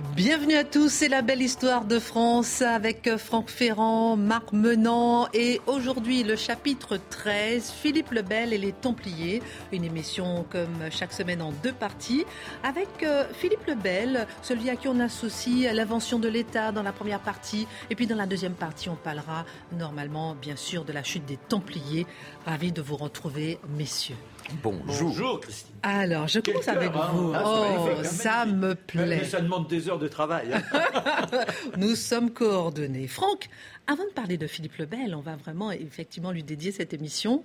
Bienvenue à tous, c'est la belle histoire de France avec Franck Ferrand, Marc Menant et aujourd'hui le chapitre 13, Philippe Lebel et les Templiers, une émission comme chaque semaine en deux parties avec euh, Philippe Lebel, celui à qui on associe l'invention de l'État dans la première partie et puis dans la deuxième partie on parlera normalement bien sûr de la chute des Templiers. Ravi de vous retrouver messieurs. Bonjour. Christine. Alors, je commence avec hein. vous. Ah, oh, hein, ça me plaît. ça demande des heures de travail. Hein. Nous sommes coordonnés. Franck, avant de parler de Philippe Lebel, on va vraiment effectivement lui dédier cette émission.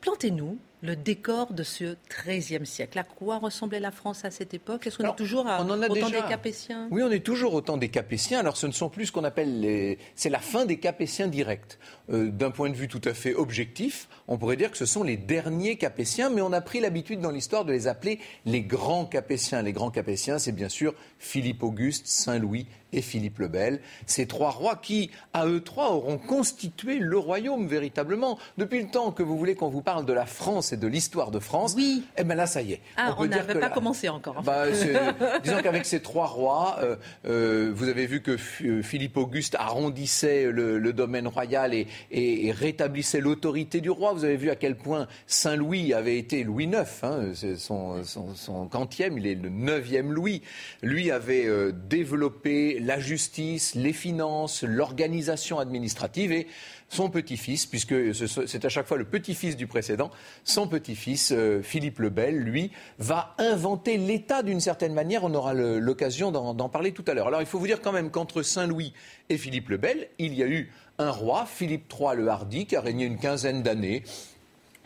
Plantez-nous le décor de ce XIIIe siècle. À quoi ressemblait la France à cette époque? Est-ce qu'on est toujours à, autant des Capétiens? Oui, on est toujours autant des Capétiens. Alors, ce ne sont plus ce qu'on appelle les. C'est la fin des Capétiens directs. Euh, d'un point de vue tout à fait objectif, on pourrait dire que ce sont les derniers Capétiens, mais on a pris l'habitude dans l'histoire de les appeler les grands Capétiens. Les grands Capétiens, c'est bien sûr Philippe Auguste, Saint-Louis et Philippe le Bel. Ces trois rois qui, à eux trois, auront constitué le royaume véritablement. Depuis le temps que vous voulez qu'on vous parle de la France et de l'histoire de France, oui. eh bien là, ça y est. Ah, on n'avait pas commencé encore. Bah, disons qu'avec ces trois rois, euh, euh, vous avez vu que euh, Philippe Auguste arrondissait le, domaine royal et, et, rétablissait l'autorité du roi. Vous avez vu à quel point Saint-Louis avait été Louis IX, hein, son, son, son, quantième, il est le neuvième Louis. Lui avait développé la justice, les finances, l'organisation administrative et son petit-fils, puisque c'est à chaque fois le petit-fils du précédent, son petit-fils, euh, Philippe le Bel, lui, va inventer l'État d'une certaine manière. On aura l'occasion d'en parler tout à l'heure. Alors il faut vous dire quand même qu'entre Saint-Louis et Philippe le Bel, il y a eu un roi, Philippe III le Hardi, qui a régné une quinzaine d'années.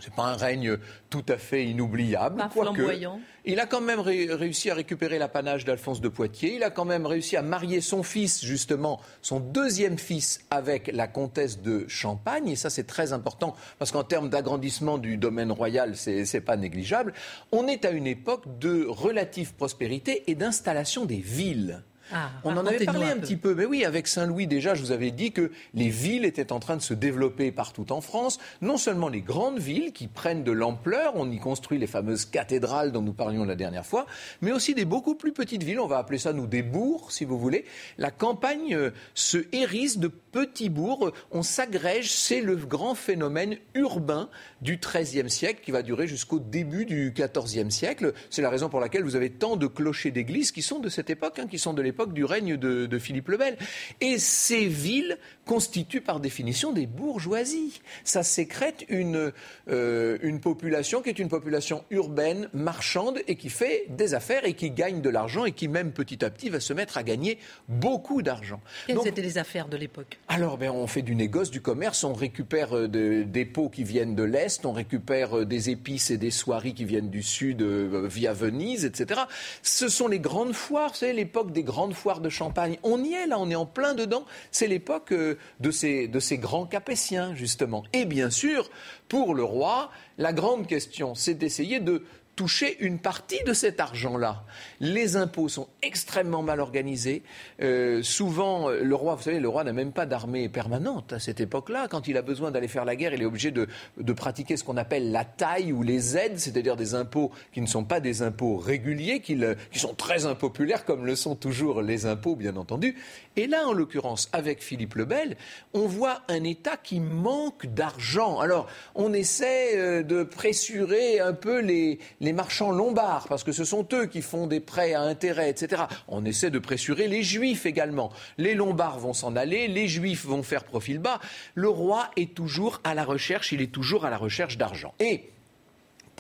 C'est pas un règne tout à fait inoubliable. Pas flamboyant. Il a quand même réussi à récupérer l'apanage d'Alphonse de Poitiers. Il a quand même réussi à marier son fils, justement, son deuxième fils, avec la comtesse de Champagne. Et ça, c'est très important parce qu'en termes d'agrandissement du domaine royal, c'est pas négligeable. On est à une époque de relative prospérité et d'installation des villes. Ah, on en avait parlé un, petit peu. Mais oui, avec Saint-Louis, déjà, je vous avais dit que les villes étaient en train de se développer partout en France. Non seulement les grandes villes qui prennent de l'ampleur, on y construit les fameuses cathédrales dont nous parlions la dernière fois, mais aussi des beaucoup plus petites villes. On va appeler ça, nous, des bourgs, si vous voulez. La campagne euh, se hérisse de petits bourgs. On s'agrège. C'est le grand phénomène urbain du XIIIe siècle qui va durer jusqu'au début du XIVe siècle. C'est la raison pour laquelle vous avez tant de clochers d'église qui sont de cette époque, hein, qui sont de l'époque du règne de, Philippe le Bel. Et ces villes constituent par définition des bourgeoisies. Ça sécrète une, euh, une population qui est une population urbaine, marchande et qui fait des affaires et qui gagne de l'argent et qui même petit à petit va se mettre à gagner beaucoup d'argent. Quelles étaient les affaires de l'époque? Alors, ben, on fait du négoce, du commerce, on récupère euh, des pots qui viennent de l'Est, on récupère euh, des épices et des soieries qui viennent du Sud via Venise, etc. Ce sont les grandes foires, c'est l'époque des grandes foire de Champagne. On y est là, on est en plein dedans. C'est l'époque euh, de ces, de ces grands capétiens, justement. Et bien sûr, pour le roi, la grande question, c'est d'essayer de toucher une partie de cet argent-là. Les impôts sont extrêmement mal organisés. Euh, souvent, le roi, vous savez, le roi n'a même pas d'armée permanente à cette époque-là. Quand il a besoin d'aller faire la guerre, il est obligé de, pratiquer ce qu'on appelle la taille ou les aides, c'est-à-dire des impôts qui ne sont pas des impôts réguliers, qui, sont très impopulaires, comme le sont toujours les impôts, bien entendu. Et là, en l'occurrence, avec Philippe le Bel, on voit un État qui manque d'argent. Alors, on essaie euh, de pressurer un peu les marchands lombards, parce que ce sont eux qui font des prêts à intérêt, etc. On essaie de pressurer les juifs également. Les lombards vont s'en aller, les juifs vont faire profil bas. Le roi est toujours à la recherche, il est toujours à la recherche d'argent. Et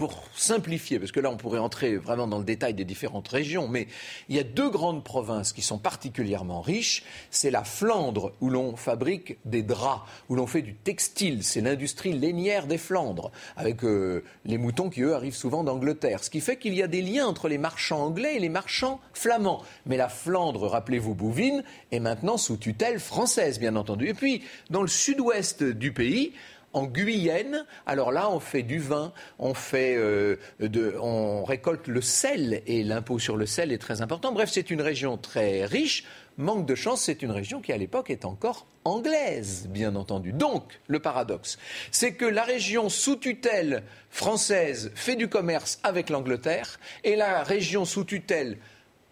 pour simplifier, parce que là on pourrait entrer vraiment dans le détail des différentes régions, mais il y a deux grandes provinces qui sont particulièrement riches. C'est la Flandre, où l'on fabrique des draps, où l'on fait du textile. C'est l'industrie lainière des Flandres, avec euh, les moutons qui, eux, arrivent souvent d'Angleterre. Ce qui fait qu'il y a des liens entre les marchands anglais et les marchands flamands. Mais la Flandre, rappelez-vous, Bouvines, est maintenant sous tutelle française, bien entendu. Et puis, dans le sud-ouest du pays, en Guyenne, alors là, on fait du vin, euh, on récolte le sel, et l'impôt sur le sel est très important. Bref, c'est une région très riche. Manque de chance, c'est une région qui, à l'époque, est encore anglaise, bien entendu. Donc, le paradoxe, c'est que la région sous tutelle française fait du commerce avec l'Angleterre, et la région sous tutelle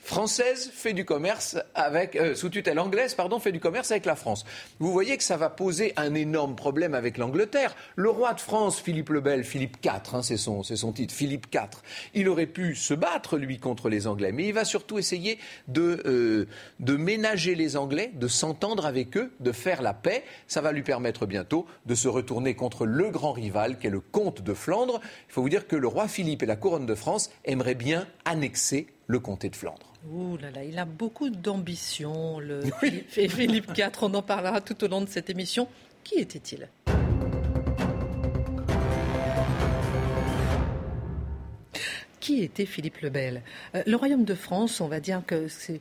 française fait du commerce avec, euh, sous tutelle anglaise, pardon, fait du commerce avec la France. Vous voyez que ça va poser un énorme problème avec l'Angleterre. Le roi de France, Philippe le Bel, Philippe IV, hein, c'est son, son titre, Philippe IV, il aurait pu se battre, lui, contre les Anglais, mais il va surtout essayer de, euh, de ménager les Anglais, de s'entendre avec eux, de faire la paix. Ça va lui permettre bientôt de se retourner contre le grand rival, qui est le comte de Flandre. Il faut vous dire que le roi Philippe et la couronne de France aimeraient bien annexer le comté de Flandre. Ouh là là, il a beaucoup d'ambition, le Philippe IV. On en parlera tout au long de cette émission. Qui était-il? Qui était Philippe le Bel? Euh, Le royaume de France, on va dire que c'est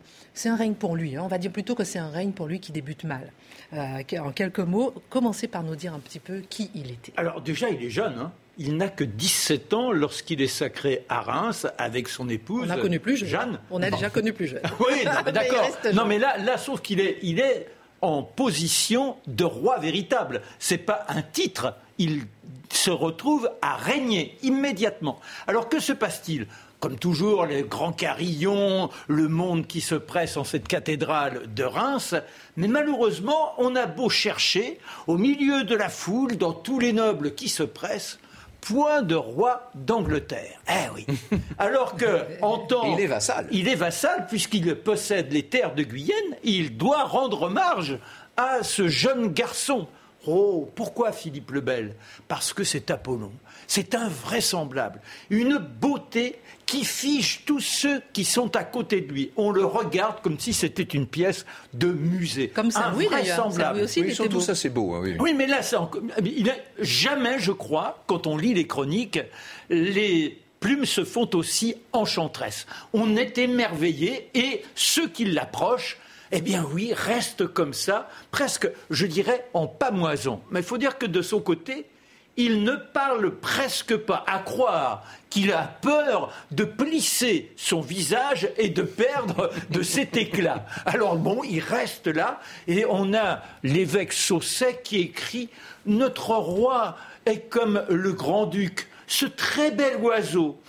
un règne pour lui. Hein. On va dire plutôt que c'est un règne pour lui qui débute mal. Euh, en quelques mots, commencez par nous dire un petit peu qui il était. Alors déjà, il est jeune. Hein. Il n'a que 17 ans lorsqu'il est sacré à Reims avec son épouse. On a connu plus jeune. On a déjà connu plus jeune. oui, d'accord. non, mais là, là, sauf qu'il est, il est en position de roi véritable. C'est pas un titre. Il se retrouve à régner immédiatement. Alors que se passe-t-il? Comme toujours, les grands carillons, le monde qui se presse en cette cathédrale de Reims. Mais malheureusement, on a beau chercher, au milieu de la foule, dans tous les nobles qui se pressent, point de roi d'Angleterre. Eh oui. Alors que, en temps. Il est vassal. Il est vassal, puisqu'il possède les terres de Guyenne, il doit rendre hommage à ce jeune garçon Oh, pourquoi Philippe le Bel? Parce que c'est Apollon. C'est invraisemblable. Une beauté qui fiche tous ceux qui sont à côté de lui. On le regarde comme si c'était une pièce de musée. Comme ça, oui d'ailleurs. aussi, oui, surtout ça, c'est beau. Hein, oui. mais là, il jamais, je crois, quand on lit les chroniques, les plumes se font aussi enchanteresses. On est émerveillé et ceux qui l'approchent eh bien oui, reste comme ça, presque, je dirais, en pamoison. Mais il faut dire que de son côté, il ne parle presque pas, à croire qu'il a peur de plisser son visage et de perdre de cet éclat. Alors bon, il reste là, et on a l'évêque Sausset qui écrit Notre roi est comme le grand-duc, ce très bel oiseau.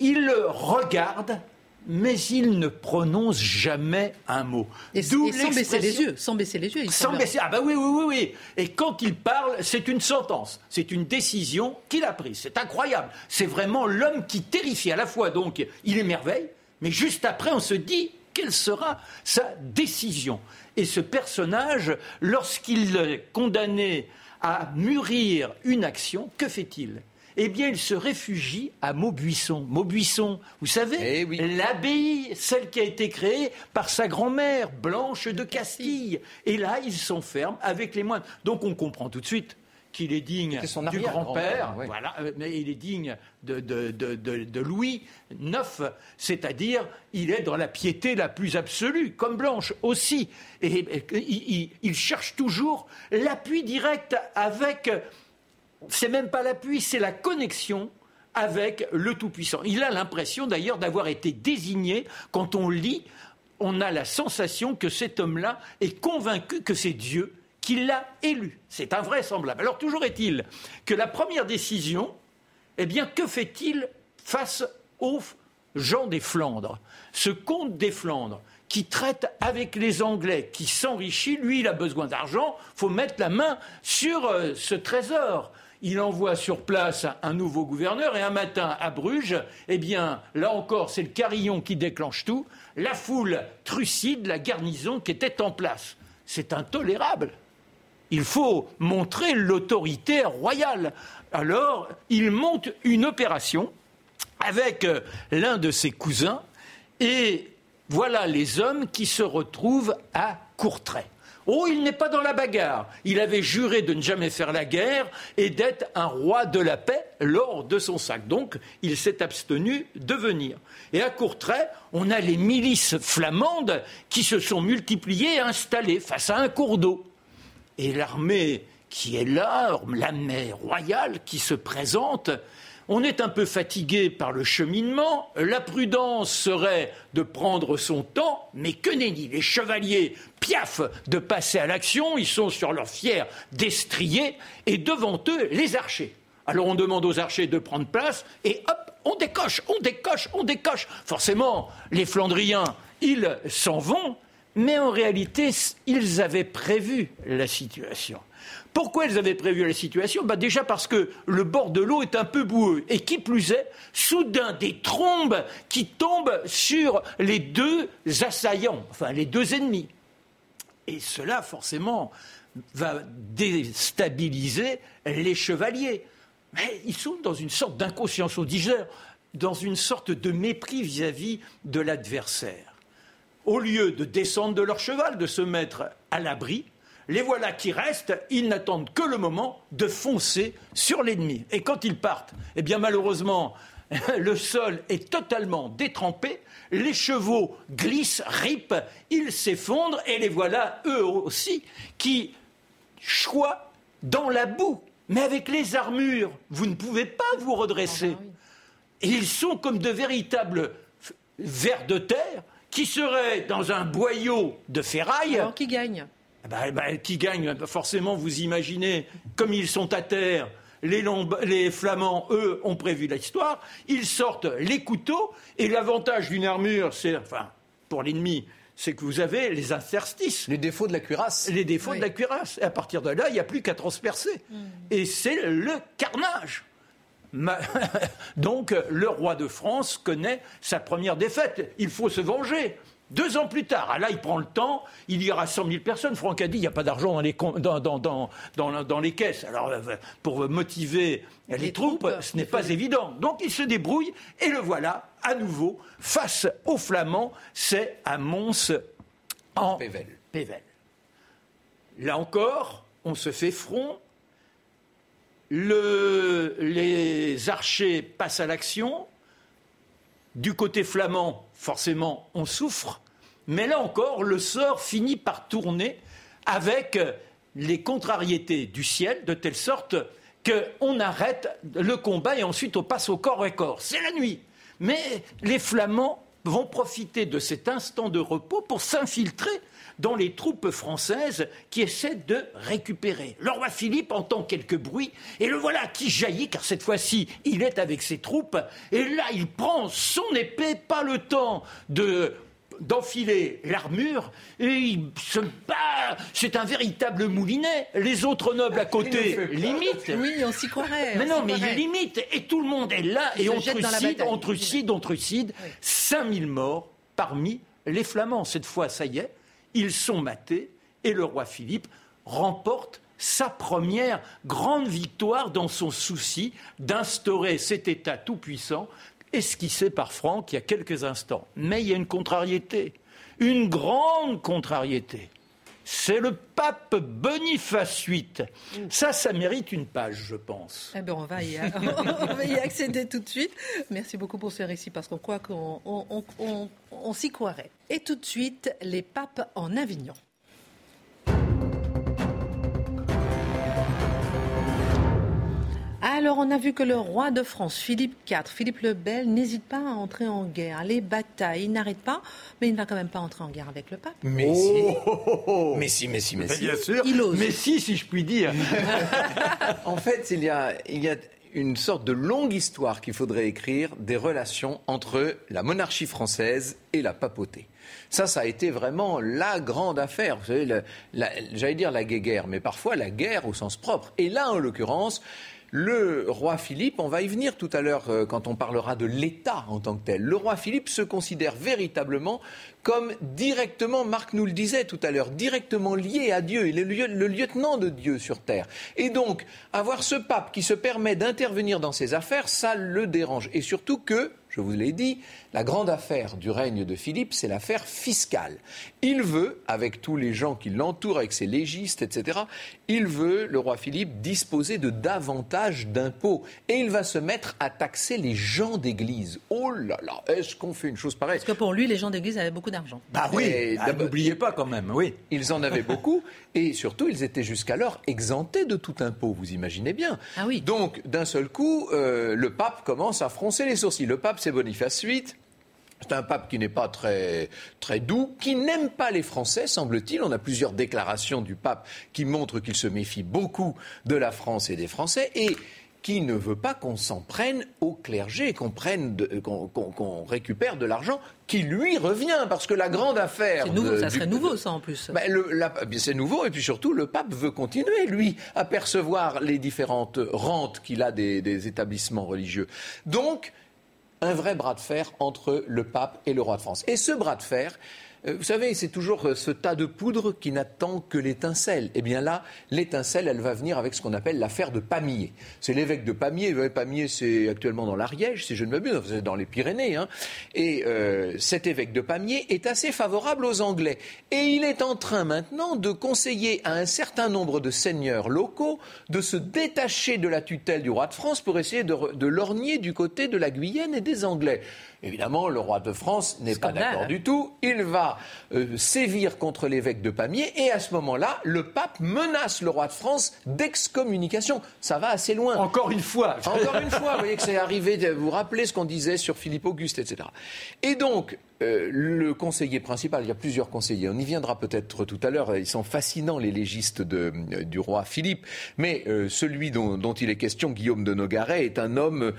Il regarde mais il ne prononce jamais un mot. Et, sans baisser les yeux, sans baisser les yeux. sans baisser, ah bah oui, oui, oui, oui. Et quand il parle, c'est une sentence, c'est une décision qu'il a prise. C'est incroyable. C'est vraiment l'homme qui terrifie à la fois. Donc, il émerveille, mais juste après, on se dit quelle sera sa décision. Et ce personnage, lorsqu'il est condamné à mûrir une action, que fait-il? Eh bien, il se réfugie à Maubuisson. Maubuisson, vous savez, eh l'abbaye, celle qui a été créée par sa grand-mère, Blanche de Castille. Et là, il s'enferme avec les moines. Donc, on comprend tout de suite qu'il est digne du grand-père, voilà, euh, mais il est digne de, Louis IX, c'est-à-dire il est dans la piété la plus absolue, comme Blanche aussi. Et, il, cherche toujours l'appui direct avec c'est même pas l'appui, c'est la connexion avec le Tout-Puissant. Il a l'impression d'ailleurs d'avoir été désigné, quand on lit, on a la sensation que cet homme-là est convaincu que c'est Dieu qui l'a élu. C'est invraisemblable. Alors toujours est-il que la première décision, eh bien, que fait-il face aux gens des Flandres? Ce comte des Flandres, qui traite avec les Anglais, qui s'enrichit, lui, il a besoin d'argent, faut mettre la main sur euh, ce trésor il envoie sur place un nouveau gouverneur et un matin à Bruges, eh bien, là encore, c'est le carillon qui déclenche tout, la foule trucide la garnison qui était en place. C'est intolérable. Il faut montrer l'autorité royale. Alors, il monte une opération avec euh, l'un de ses cousins et voilà les hommes qui se retrouvent à Courtrai. Oh, il n'est pas dans la bagarre. Il avait juré de ne jamais faire la guerre et d'être un roi de la paix lors de son sac. Donc, il s'est abstenu de venir. Et à Courtrai, on a les milices flamandes qui se sont multipliées et installées face à un cours d'eau. Et l'armée qui est là, l'armée royale qui se présente, on est un peu fatigué par le cheminement. La prudence serait de prendre son temps, mais que nenni Les chevaliers piaffent de passer à l'action. Ils sont sur leur fier destrier et devant eux, les archers. Alors on demande aux archers de prendre place et hop, on décoche, on décoche, on décoche. Forcément, les Flandriens, ils s'en vont, mais en réalité, ils avaient prévu la situation. Pourquoi ils avaient prévu la situation bah Déjà parce que le bord de l'eau est un peu boueux. Et qui plus est, soudain, des trombes qui tombent sur les deux assaillants, enfin les deux ennemis. Et cela, forcément, va déstabiliser les chevaliers. Mais ils sont dans une sorte d'inconscience audigère, dans une sorte de mépris vis-à-vis de l'adversaire. Au lieu de descendre de leur cheval, de se mettre à l'abri, les voilà qui restent, ils n'attendent que le moment de foncer sur l'ennemi. Et quand ils partent, eh bien malheureusement, le sol est totalement détrempé, les chevaux glissent, ripent, ils s'effondrent, et les voilà, eux aussi, qui choient dans la boue. Mais avec les armures, vous ne pouvez pas vous redresser. Ah bah et ils sont comme de véritables vers de terre qui seraient dans un boyau de ferraille. Alors qui gagne? Eh ben, eh ben, qui gagne Forcément, vous imaginez, comme ils sont à terre, les, les, Flamands, eux, ont prévu l'histoire. Ils sortent les couteaux, et l'avantage d'une armure, c'est, enfin, pour l'ennemi, c'est que vous avez les interstices. Les défauts de la cuirasse. Les défauts de la cuirasse. Et à partir de là, il n'y a plus qu'à transpercer. Hmm. Et c'est le carnage. Donc, le roi de France connaît sa première défaite. Il faut se venger. Deux ans plus tard, ah, là, il prend le temps, il y aura 100 000 personnes. Franck a dit il n'y a pas d'argent dans les, dans, les caisses. Alors, euh, pour motiver les, troupes, ce n'est pas évident. Donc, il se débrouille et le voilà, à nouveau, face aux Flamands. C'est à Mons en Pével. Pével. Là encore, on se fait front. les archers passent à l'action. Du côté flamand, forcément, on souffre. Mais là encore, le sort finit par tourner avec les contrariétés du ciel, de telle sorte qu'on arrête le combat et ensuite on passe au corps à corps. C'est la nuit. Mais les Flamands vont profiter de cet instant de repos pour s'infiltrer dans les troupes françaises qui essaient de récupérer. Le roi Philippe entend quelques bruits et le voilà qui jaillit, car cette fois-ci, il est avec ses troupes, et là, il prend son épée, pas le temps de d'enfiler l'armure et il se bat. C'est un véritable moulinet. Les autres nobles à côté limitent. Oui, on s'y croirait. Mais non, mais il limite. Et tout le monde est là et on trucide, on trucide, on trucide. 5000 morts parmi les Flamands. Cette fois, ça y est, ils sont matés et le roi Philippe remporte sa première grande victoire dans son souci d'instaurer cet État tout-puissant esquissé par Franck il y a quelques instants. Mais il y a une contrariété, une grande contrariété. C'est le pape Boniface VIII. Ça, ça mérite une page, je pense. Eh bien, on, va y, on va y accéder tout de suite. Merci beaucoup pour ce récit, parce qu'on croit qu'on on, s'y croirait. Et tout de suite, les papes en Avignon. Alors, on a vu que le roi de France, Philippe IV, Philippe le Bel, n'hésite pas à entrer en guerre. Les batailles, il n'arrête pas, mais il ne va quand même pas entrer en guerre avec le pape. Mais si. Mais si, mais si, mais Bien sûr. Il ose. Mais si, si je puis dire. en fait, il y a, il y a une sorte de longue histoire qu'il faudrait écrire des relations entre la monarchie française et la papauté. Ça, ça a été vraiment la grande affaire. Vous savez, j'allais dire la guerre, mais parfois la guerre au sens propre. Et là, en l'occurrence, le roi Philippe, on va y venir tout à l'heure euh, quand on parlera de l'État en tant que tel, le roi Philippe se considère véritablement comme directement, Marc nous le disait tout à l'heure, directement lié à Dieu. Il est le lieutenant de Dieu sur terre. Et donc, avoir ce pape qui se permet d'intervenir dans ses affaires, ça le dérange. Et surtout que, je vous l'ai dit, la grande affaire du règne de Philippe, c'est l'affaire fiscale. Il veut, avec tous les gens qui l'entourent, avec ses légistes, etc., il veut, le roi Philippe, disposer de davantage d'impôts. Et il va se mettre à taxer les gens d'église. Oh là là, est-ce qu'on fait une chose pareille Parce que pour lui, les gens d'église avaient beaucoup d'argent. Bah oui, ah, n'oubliez pas quand même, oui. Ils en avaient beaucoup. Et surtout, ils étaient jusqu'alors exemptés de tout impôt, vous imaginez bien. Ah oui. Donc, d'un seul coup, euh, le pape commence à froncer les sourcils. Le pape, c'est Boniface VIII. C'est un pape qui n'est pas très, très doux, qui n'aime pas les Français, semble-t-il. On a plusieurs déclarations du pape qui montrent qu'il se méfie beaucoup de la France et des Français. Et qui ne veut pas qu'on s'en prenne au clergé, qu'on prenne, qu'on récupère de l'argent qui lui revient, parce que la grande affaire. C'est nouveau, ça serait nouveau, ça en plus. Ben, c'est nouveau, et puis surtout, le pape veut continuer, lui, à percevoir les différentes rentes qu'il a des, des établissements religieux. Donc, un vrai bras de fer entre le pape et le roi de France. Et ce bras de fer, vous savez, c'est toujours euh, ce tas de poudre qui n'attend que l'étincelle. Eh bien là, l'étincelle, elle va venir avec ce qu'on appelle l'affaire de Pamiers. C'est l'évêque de Pamiers. Pamiers, c'est actuellement dans l'Ariège, si je ne m'abuse, c'est dans les Pyrénées. Hein. Et euh, cet évêque de Pamiers est assez favorable aux Anglais. Et il est en train maintenant de conseiller à un certain nombre de seigneurs locaux de se détacher de la tutelle du roi de France pour essayer de, de lorgner du côté de la Guyenne et des Anglais. Évidemment, le roi de France n'est pas d'accord du tout. Il va euh, sévir contre l'évêque de Pamiers et à ce moment-là, le pape menace le roi de France d'excommunication. Ça va assez loin. Encore une fois. Encore une fois. Vous voyez que c'est arrivé. Vous vous rappelez ce qu'on disait sur Philippe Auguste, etc. Et donc, euh, le conseiller principal, il y a plusieurs conseillers, on y viendra peut-être tout à l'heure, ils sont fascinants les légistes de, euh, du roi Philippe, mais euh, celui dont, il est question, Guillaume de Nogaret, est un homme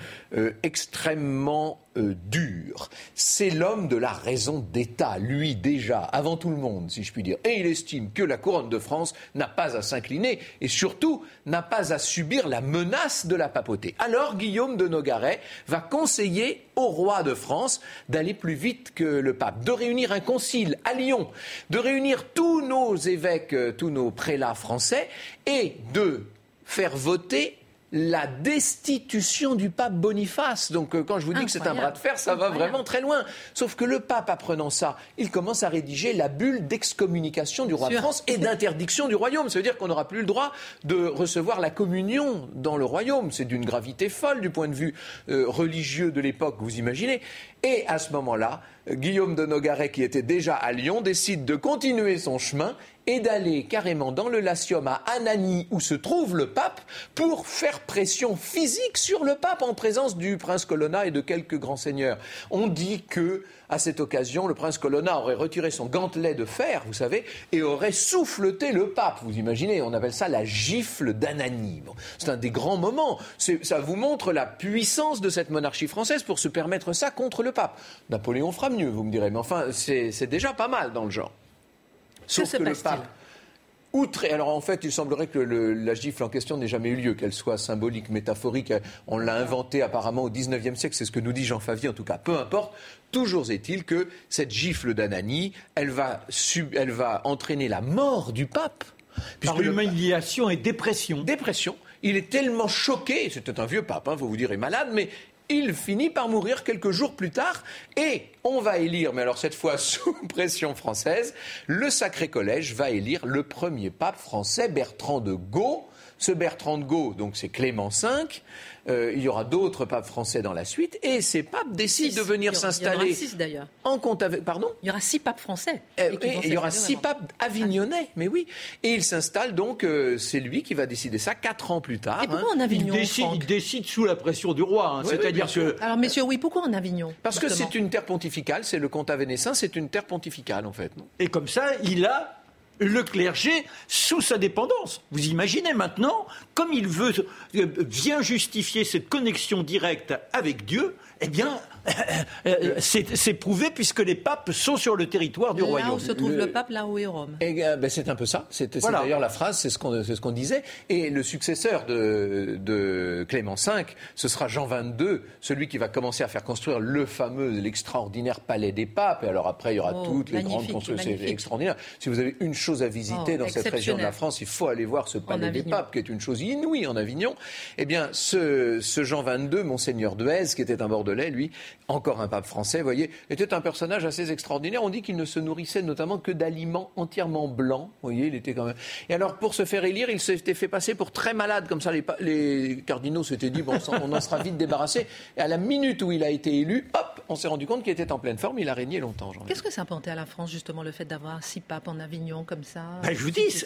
extrêmement dur. C'est l'homme de la raison d'État, lui déjà, avant tout le monde, si je puis dire. Et il estime que la couronne de France n'a pas à s'incliner et surtout n'a pas à subir la menace de la papauté. Alors Guillaume de Nogaret va conseiller au roi de France d'aller plus vite que le pape, de réunir un concile à Lyon, de réunir tous nos évêques, euh, tous nos prélats français et de faire voter la destitution du pape Boniface. Donc euh, quand je vous dis que c'est un bras de fer, ça va vraiment très loin. Sauf que le pape, apprenant ça, il commence à rédiger la bulle d'excommunication du roi de France et d'interdiction du royaume. Ça veut dire qu'on n'aura plus le droit de recevoir la communion dans le royaume. C'est d'une gravité folle du point de vue euh, religieux de l'époque, vous imaginez. Et à ce moment-là, Guillaume de Nogaret, qui était déjà à Lyon, décide de continuer son chemin et d'aller carrément dans le Latium à Anani où se trouve le pape pour faire pression physique sur le pape en présence du prince Colonna et de quelques grands seigneurs. On dit que à cette occasion, le prince Colonna aurait retiré son gantelet de fer, vous savez, et aurait souffleté le pape. Vous imaginez, on appelle ça la gifle d'Anani. c'est un des grands moments. Ça vous montre la puissance de cette monarchie française pour se permettre ça contre le pape. Napoléon fera mieux, vous me direz, mais enfin, c'est déjà pas mal dans le genre. Sauf que, le pape. Outre, alors en fait, il semblerait que la gifle en question n'ait jamais eu lieu, qu'elle soit symbolique, métaphorique. On l'a inventée apparemment au XIXe siècle, c'est ce que nous dit Jean Favier en tout cas. Peu importe, toujours est-il que cette gifle d'Anani, elle va, elle va entraîner la mort du pape. Par humiliation et dépression. Dépression. Il est tellement choqué, c'était un vieux pape, hein, vous vous direz malade, mais il finit par mourir quelques jours plus tard et on va élire, mais alors cette fois sous pression française, le Sacré Collège va élire le premier pape français, Bertrand de Gaulle. Ce Bertrand de Gaulle, donc c'est Clément V, euh, il y aura d'autres papes français dans la suite, et ces papes décident de venir s'installer. Il y aura six d'ailleurs. En compte avec. Pardon Il y aura six papes français. Euh, et, il y aura six papes avignonnais, mais oui. Et il s'installe donc, euh, c'est lui qui va décider ça quatre ans plus tard. Et pourquoi en Avignon il décide, il décide, sous la pression du roi, hein. c'est-à-dire que. Alors, messieurs, oui, pourquoi en Avignon Parce que c'est une terre pontificale, c'est le comte avénessin, c'est une terre pontificale en fait. Et comme ça, il a le clergé sous sa dépendance. Vous imaginez maintenant, comme il veut euh, bien justifier cette connexion directe avec Dieu, eh bien, euh, c'est prouvé puisque les papes sont sur le territoire du royaume. Là où se trouve le, pape, là où est Rome. Euh, ben, c'est un peu ça. C'est d'ailleurs la phrase, c'est ce qu'on disait. Et le successeur de, Clément V, ce sera Jean XXII, celui qui va commencer à faire construire le fameux, l'extraordinaire palais des papes. Et alors après, il y aura oh, toutes les grandes constructions. C'est extraordinaire. Si vous avez une chose à visiter oh, dans cette région de la France, il faut aller voir ce palais des papes, qui est une chose inouïe en Avignon. Eh bien, ce, ce Jean XXII, monseigneur de qui était un Bordelais, lui, encore un pape français, vous voyez, était un personnage assez extraordinaire. On dit qu'il ne se nourrissait notamment que d'aliments entièrement blancs. Vous voyez, il était quand même. Et alors, pour se faire élire, il s'était fait passer pour très malade, comme ça. Les, les cardinaux s'étaient dit, bon, on en sera vite débarrassé. Et à la minute où il a été élu, hop, on s'est rendu compte qu'il était en pleine forme. Il a régné longtemps. Qu'est-ce que ça a apporté à la France, justement, le fait d'avoir six papes en Avignon comme ça ben, Je vous dis,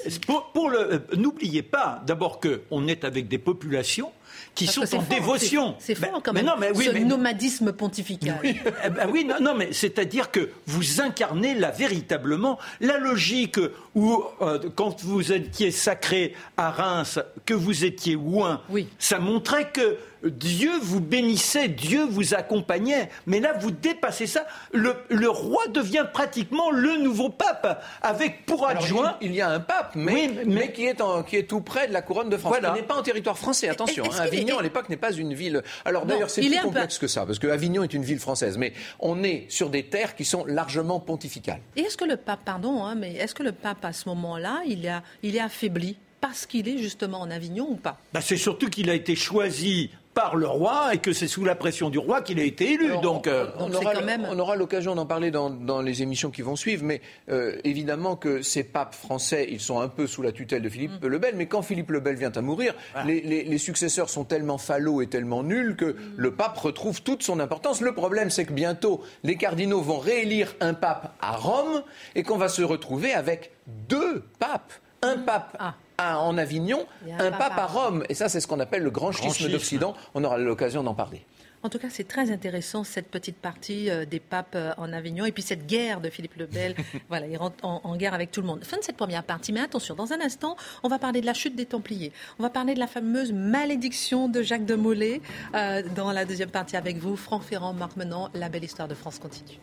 pour, le, euh, n'oubliez pas d'abord qu'on est avec des populations qui sont en dévotion. C'est fort ben, quand même. Mais non, mais oui, ce nomadisme pontifical. Oui, eh ben oui non, non, mais c'est-à-dire que vous incarnez là véritablement la logique où euh, quand vous étiez sacré à Reims, que vous étiez ouin, oui. ça montrait que Dieu vous bénissait, Dieu vous accompagnait. Mais là, vous dépassez ça. Le, roi devient pratiquement le nouveau pape, avec pour adjoint. il, y a un pape, mais, mais... qui, est qui, est tout près de la couronne de France. Il n'est pas en territoire français, attention. Hein. Avignon, à l'époque, n'est pas une ville. Alors d'ailleurs, c'est plus complexe que ça, parce que Avignon est une ville française. Mais on est sur des terres qui sont largement pontificales. Et est-ce que le pape, pardon, hein, mais est-ce que le pape, à ce moment-là, il, a, il est affaibli parce qu'il est justement en Avignon ou pas? Bah, C'est surtout qu'il a été choisi par le roi et que c'est sous la pression du roi qu'il a été élu. donc, euh, on, aura, l'occasion d'en parler dans, les émissions qui vont suivre, mais euh, évidemment que ces papes français, ils sont un peu sous la tutelle de Philippe mm. le Bel, mais quand Philippe le Bel vient à mourir, les, successeurs sont tellement fallaux et tellement nuls que mm. le pape retrouve toute son importance. Le problème, c'est que bientôt, les cardinaux vont réélire un pape à Rome et qu'on va se retrouver avec deux papes. Un mm. pape ah en Avignon, un, pape, à Rome. Et ça, c'est ce qu'on appelle le grand, schisme, d'Occident. On aura l'occasion d'en parler. En tout cas, c'est très intéressant cette petite partie euh, des papes euh, en Avignon et puis cette guerre de Philippe le Bel. voilà, il rentre en, guerre avec tout le monde. Fin de cette première partie, mais attention, dans un instant, on va parler de la chute des Templiers. On va parler de la fameuse malédiction de Jacques de Molay euh, dans la deuxième partie avec vous. Franck Ferrand, Marc Menant, la belle histoire de France continue.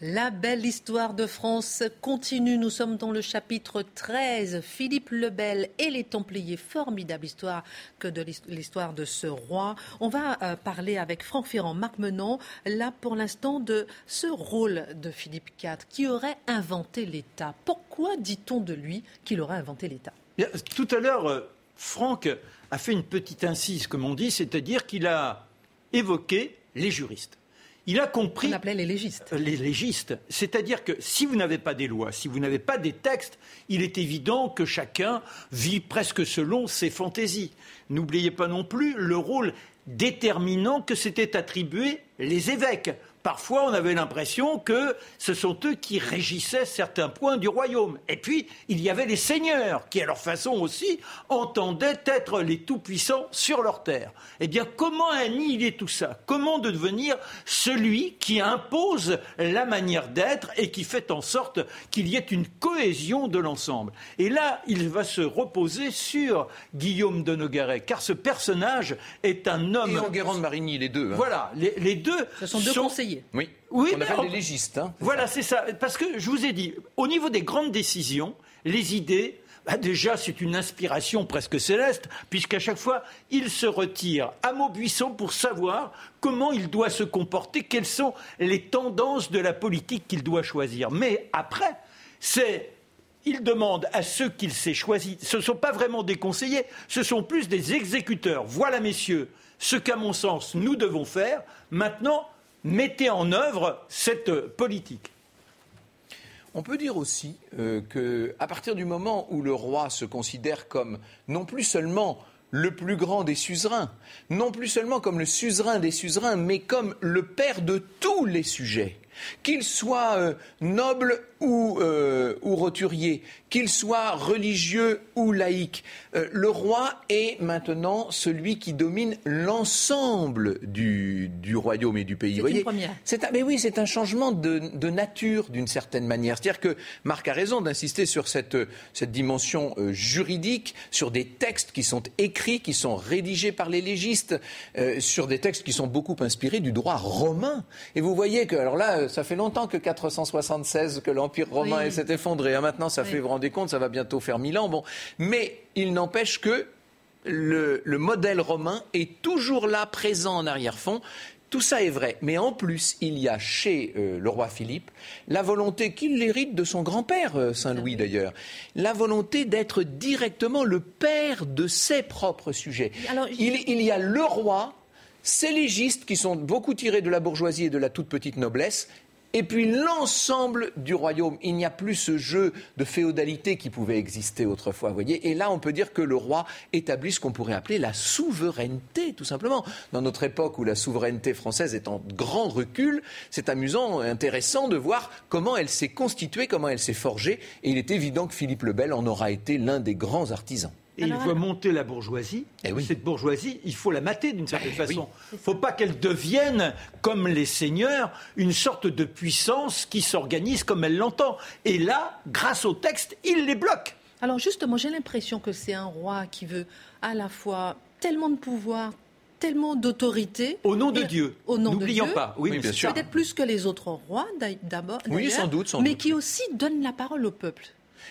La belle histoire de France continue. Nous sommes dans le chapitre 13. Philippe le Bel et les Templiers. Formidable histoire que de l'histoire de ce roi. On va euh, parler avec Franck Ferrand, Marc Menon, là pour l'instant de ce rôle de Philippe IV qui aurait inventé l'État. Pourquoi dit-on de lui qu'il aurait inventé l'État? Tout à l'heure, euh, Franck a fait une petite incise, comme on dit, c'est-à-dire qu'il a évoqué les juristes. Il a compris. On appelait les légistes. Les légistes. C'est-à-dire que si vous n'avez pas des lois, si vous n'avez pas des textes, il est évident que chacun vit presque selon ses fantaisies. N'oubliez pas non plus le rôle déterminant que s'étaient attribués les évêques. Parfois, on avait l'impression que ce sont eux qui régissaient certains points du royaume. Et puis, il y avait les seigneurs, qui, à leur façon aussi, entendaient être les tout-puissants sur leur terre. Eh bien, comment annihiler tout ça? Comment devenir celui qui impose la manière d'être et qui fait en sorte qu'il y ait une cohésion de l'ensemble? Et là, il va se reposer sur Guillaume de Nogaret, car ce personnage est un homme... Et Enguerrand de Marigny, les deux. Hein. Voilà, les, deux... Ce sont deux conseillers oui. Oui, on appelle les légistes. Hein, voilà, c'est ça. Parce que je vous ai dit, au niveau des grandes décisions, les idées, bah, déjà, c'est une inspiration presque céleste, puisqu'à chaque fois, il se retire à Maubuisson pour savoir comment il doit se comporter, quelles sont les tendances de la politique qu'il doit choisir. Mais après, c'est il demande à ceux qu'il s'est choisis, ce ne sont pas vraiment des conseillers, ce sont plus des exécuteurs. Voilà, messieurs, ce qu'à mon sens nous devons faire. Maintenant, mettez en œuvre cette politique. On peut dire aussi euh, qu'à partir du moment où le roi se considère comme non plus seulement le plus grand des suzerains, non plus seulement comme le suzerain des suzerains, mais comme le père de tous les sujets, qu'il soit euh, noble ou, euh, ou roturier, qu'il soit religieux ou laïque, euh, le roi est maintenant celui qui domine l'ensemble du, du, royaume et du pays. C'est une première. mais oui, c'est un changement de, de nature d'une certaine manière. C'est-à-dire que Marc a raison d'insister sur cette, cette dimension juridique, sur des textes qui sont écrits, qui sont rédigés par les légistes, sur des textes qui sont beaucoup inspirés du droit romain. Et vous voyez que, alors là, ça fait longtemps que 476, que l'Empire romain s'est effondré. Hein, maintenant, ça fait, vous vous rendez compte, ça va bientôt faire mille ans. Bon. Mais il n'empêche que le, modèle romain est toujours là, présent en arrière-fond. Tout ça est vrai, mais en plus, il y a chez euh, le roi Philippe la volonté qu'il hérite de son grand-père, euh, Saint-Louis d'ailleurs, la volonté d'être directement le père de ses propres sujets. il, il, y a le roi, ses légistes qui sont beaucoup tirés de la bourgeoisie et de la toute petite noblesse, et puis l'ensemble du royaume. Il n'y a plus ce jeu de féodalité qui pouvait exister autrefois, voyez. Et là, on peut dire que le roi établit ce qu'on pourrait appeler la souveraineté, tout simplement. Dans notre époque où la souveraineté française est en grand recul, c'est amusant, intéressant de voir comment elle s'est constituée, comment elle s'est forgée. Et il est évident que Philippe le Bel en aura été l'un des grands artisans. Et il veut monter la bourgeoisie. Et eh Cette bourgeoisie, il faut la mater d'une certaine eh façon. Il ne faut pas qu'elle devienne, comme les seigneurs, une sorte de puissance qui s'organise comme elle l'entend. Et là, grâce au texte, il les bloque. Alors justement, j'ai l'impression que c'est un roi qui veut à la fois tellement de pouvoir, tellement d'autorité. Au nom de Dieu. Au nom N'oublions pas. Oui, bien sûr. Peut-être plus que les autres rois, d'abord. Oui, sans doute. mais qui aussi donne la parole au peuple.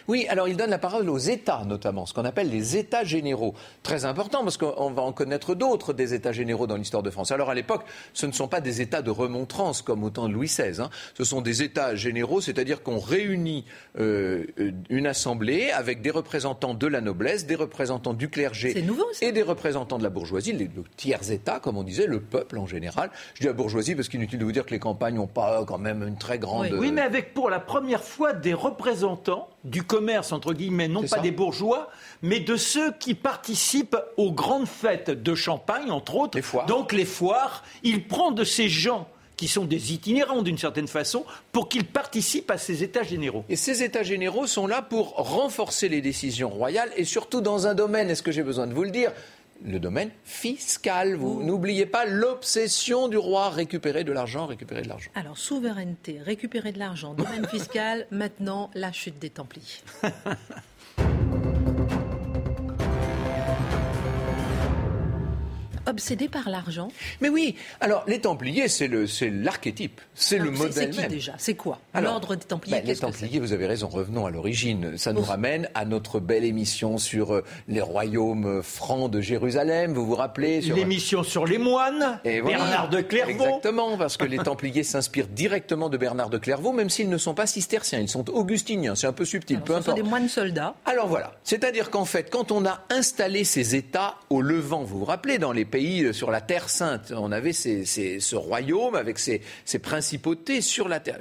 Oui, alors il donne la parole aux États, notamment, ce qu'on appelle les États généraux. Très important, parce qu'on va en connaître d'autres des États généraux dans l'histoire de France. Alors à l'époque, ce ne sont pas des États de remontrance comme au temps de Louis XVI. Hein. Ce sont des États généraux, c'est-à-dire qu'on réunit euh, une assemblée avec des représentants de la noblesse, des représentants du clergé et des représentants de la bourgeoisie, les, le tiers État, comme on disait, le peuple en général. Je dis la bourgeoisie parce qu'inutile de vous dire que les campagnes n'ont pas quand même une très grande. Oui. oui, mais avec pour la première fois des représentants du commerce, entre guillemets, non pas des bourgeois, mais de ceux qui participent aux grandes fêtes de Champagne, entre autres. Donc les foires. Il prend de ces gens qui sont des itinérants d'une certaine façon, pour qu'ils participent à ces États généraux. Et ces États généraux sont là pour renforcer les décisions royales et surtout dans un domaine, est-ce que j'ai besoin de vous le dire le domaine fiscal. Vous n'oubliez pas l'obsession du roi, récupérer de l'argent, récupérer de l'argent. Alors, souveraineté, récupérer de l'argent, domaine fiscal, maintenant la chute des Templiers. obsédé par l'argent. Mais oui, alors les Templiers, c'est l'archétype, c'est le modèle C'est qui déjà? C'est quoi? L'ordre des Templiers ben, Les Templiers, vous avez raison, revenons à l'origine. Ça nous ramène à notre belle émission sur euh, les royaumes euh, francs de Jérusalem, vous vous rappelez L'émission sur les moines, Et Bernard de Clairvaux. Exactement, parce que les Templiers s'inspirent directement de Bernard de Clairvaux, même s'ils ne sont pas cisterciens, ils sont augustiniens, c'est un peu subtil, peu importe. Ce sont des moines soldats. Alors voilà, c'est-à-dire qu'en fait, quand on a installé ces États au Levant, vous vous rappelez, dans les pays euh, sur la Terre Sainte. On avait ce royaume avec ses, principautés sur la Terre.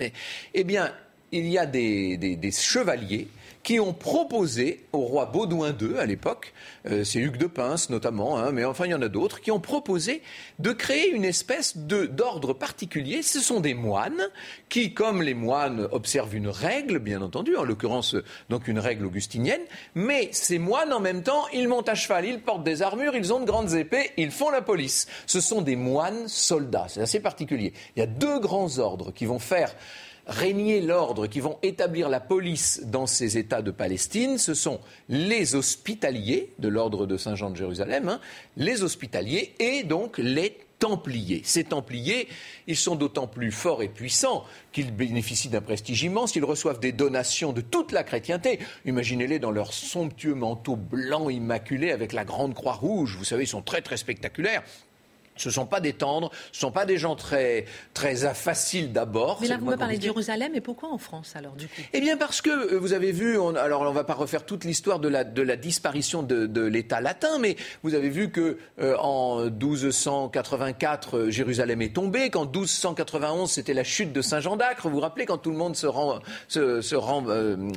Eh bien, il y a des chevaliers qui ont proposé au roi Baudouin II à l'époque, euh, c'est Hugues de Pince notamment, hein, mais enfin il y en a d'autres, qui ont proposé de créer une espèce d'ordre particulier. Ce sont des moines qui, comme les moines, observent une règle, bien entendu, en l'occurrence donc une règle augustinienne, mais ces moines en même temps, ils montent à cheval, ils portent des armures, ils ont de grandes épées, ils font la police. Ce sont des moines soldats, c'est assez particulier. Il y a deux grands ordres qui vont faire régner l'ordre, qui vont établir la police dans ces États de Palestine, ce sont les hospitaliers de l'ordre de Saint-Jean de Jérusalem, hein, les hospitaliers et donc les Templiers. Ces Templiers, ils sont d'autant plus forts et puissants qu'ils bénéficient d'un prestige immense, ils reçoivent des donations de toute la chrétienté. Imaginez-les dans leur somptueux manteau blanc immaculé avec la grande croix rouge. Vous savez, ils sont très très spectaculaires. Ce ne sont pas des tendres, ce ne sont pas des gens très, très faciles d'abord. Mais là, vous me parlez de Jérusalem, et pourquoi en France alors, du coup? Eh bien, parce que euh, vous avez vu, alors on ne va pas refaire toute l'histoire de la, de la disparition de, de l'État latin, mais vous avez vu que euh, en 1284, euh, Jérusalem est tombée, qu'en 1291, c'était la chute de Saint-Jean d'Acre. Vous vous rappelez, quand tout le monde se, rend, se, se,